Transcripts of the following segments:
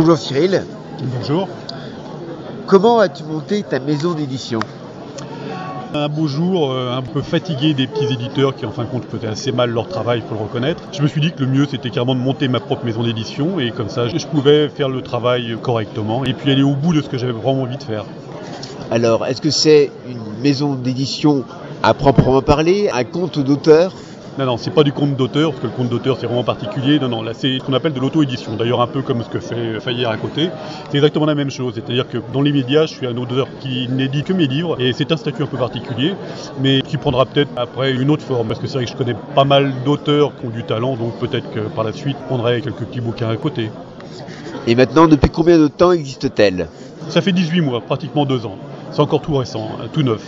Bonjour Cyril. Bonjour. Comment as-tu monté ta maison d'édition? Un beau jour, euh, un peu fatigué des petits éditeurs qui en fin de compte faisaient assez mal leur travail, il faut le reconnaître, je me suis dit que le mieux c'était carrément de monter ma propre maison d'édition et comme ça je pouvais faire le travail correctement et puis aller au bout de ce que j'avais vraiment envie de faire. Alors, est-ce que c'est une maison d'édition à proprement parler, un compte d'auteur? Non, non, c'est pas du compte d'auteur, parce que le compte d'auteur c'est vraiment particulier. Non, non, là c'est ce qu'on appelle de l'auto-édition. D'ailleurs, un peu comme ce que fait Fayère à côté. C'est exactement la même chose. C'est-à-dire que dans les médias, je suis un auteur qui n'édite que mes livres, et c'est un statut un peu particulier, mais qui prendra peut-être après une autre forme. Parce que c'est vrai que je connais pas mal d'auteurs qui ont du talent, donc peut-être que par la suite, je prendrai quelques petits bouquins à côté. Et maintenant, depuis combien de temps existe-t-elle? Ça fait 18 mois, pratiquement deux ans. C'est encore tout récent, hein, tout neuf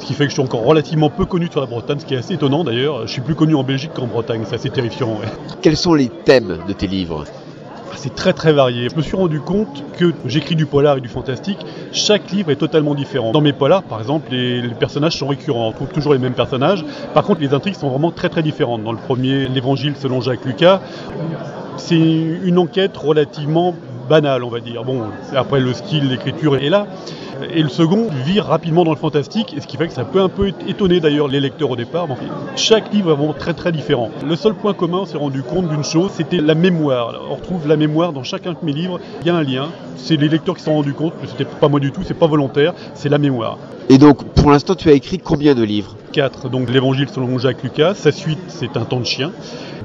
ce qui fait que je suis encore relativement peu connu sur la Bretagne, ce qui est assez étonnant d'ailleurs. Je suis plus connu en Belgique qu'en Bretagne, c'est assez terrifiant. Quels sont les thèmes de tes livres? Ah, c'est très très varié. Je me suis rendu compte que j'écris du polar et du fantastique. Chaque livre est totalement différent. Dans mes polars, par exemple, les, personnages sont récurrents. On trouve toujours les mêmes personnages. Par contre, les intrigues sont vraiment très très différentes. Dans le premier, l'Évangile selon Jacques Lucas, c'est une enquête relativement banale, on va dire. Bon, après le style, l'écriture est là. Et le second vire rapidement dans le fantastique, ce qui fait que ça peut un peu étonner d'ailleurs les lecteurs au départ. chaque livre est vraiment très très différent. Le seul point commun, on s'est rendu compte d'une chose, c'était la mémoire. On retrouve la mémoire dans chacun de mes livres. Il y a un lien. C'est les lecteurs qui s'en sont rendus compte, mais c'était pas moi du tout, c'est pas volontaire, c'est la mémoire. Et donc, pour l'instant, tu as écrit combien de livres? 4. Donc, l'Évangile selon Jacques Lucas. Sa suite, c'est Un temps de chien.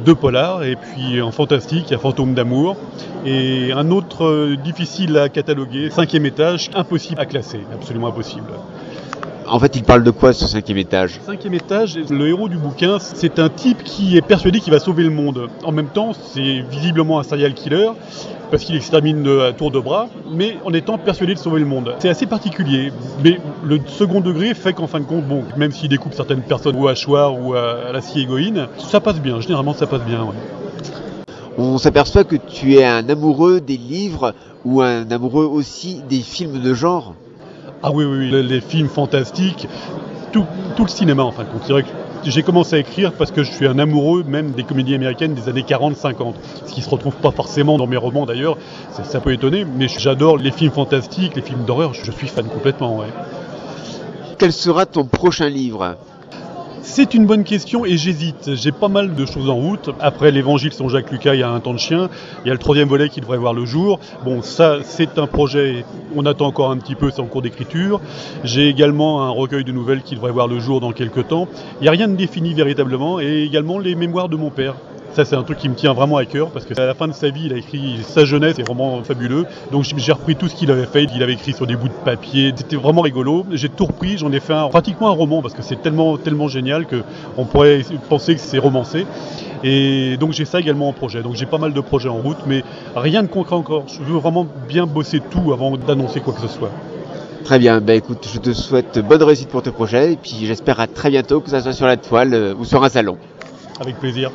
Deux polars. Et puis, en fantastique, il y a Fantôme d'amour. Et un autre euh, difficile à cataloguer, cinquième étage, impossible à classer. Absolument impossible. En fait, il parle de quoi ce cinquième étage? Cinquième étage, le héros du bouquin, c'est un type qui est persuadé qu'il va sauver le monde. En même temps, c'est visiblement un serial killer parce qu'il extermine à tour de bras, mais en étant persuadé de sauver le monde. C'est assez particulier, mais le second degré fait qu'en fin de compte, bon, même s'il découpe certaines personnes au hachoir ou à, la scie égoïne, ça passe bien, généralement ça passe bien. On s'aperçoit que tu es un amoureux des livres ou un amoureux aussi des films de genre? Ah oui, oui, oui. Les, films fantastiques, tout, le cinéma en fin de compte. J'ai commencé à écrire parce que je suis un amoureux même des comédies américaines des années 40-50, ce qui se retrouve pas forcément dans mes romans d'ailleurs, ça, peut étonner, mais j'adore les films fantastiques, les films d'horreur, je suis fan complètement. Quel sera ton prochain livre? C'est une bonne question et j'hésite. J'ai pas mal de choses en route. Après l'évangile sans Jacques Lucas, il y a un temps de chien. Il y a le troisième volet qui devrait voir le jour. Bon, ça, c'est un projet. On attend encore un petit peu, c'est en cours d'écriture. J'ai également un recueil de nouvelles qui devrait voir le jour dans quelques temps. Il n'y a rien de défini véritablement. Et également les mémoires de mon père. Ça, c'est un truc qui me tient vraiment à cœur parce qu'à la fin de sa vie, il a écrit sa jeunesse, c'est vraiment fabuleux. Donc j'ai repris tout ce qu'il avait fait. Il avait écrit sur des bouts de papier. C'était vraiment rigolo. J'ai tout repris. J'en ai fait pratiquement un roman parce que c'est tellement, tellement génial que on pourrait penser que c'est romancé. Et donc j'ai ça également en projet. Donc j'ai pas mal de projets en route, mais rien de concret encore. Je veux vraiment bien bosser tout avant d'annoncer quoi que ce soit. Très bien, bah écoute, je te souhaite bonne réussite pour tes projets et puis j'espère à très bientôt que ça soit sur la toile euh, ou sur un salon. Avec plaisir.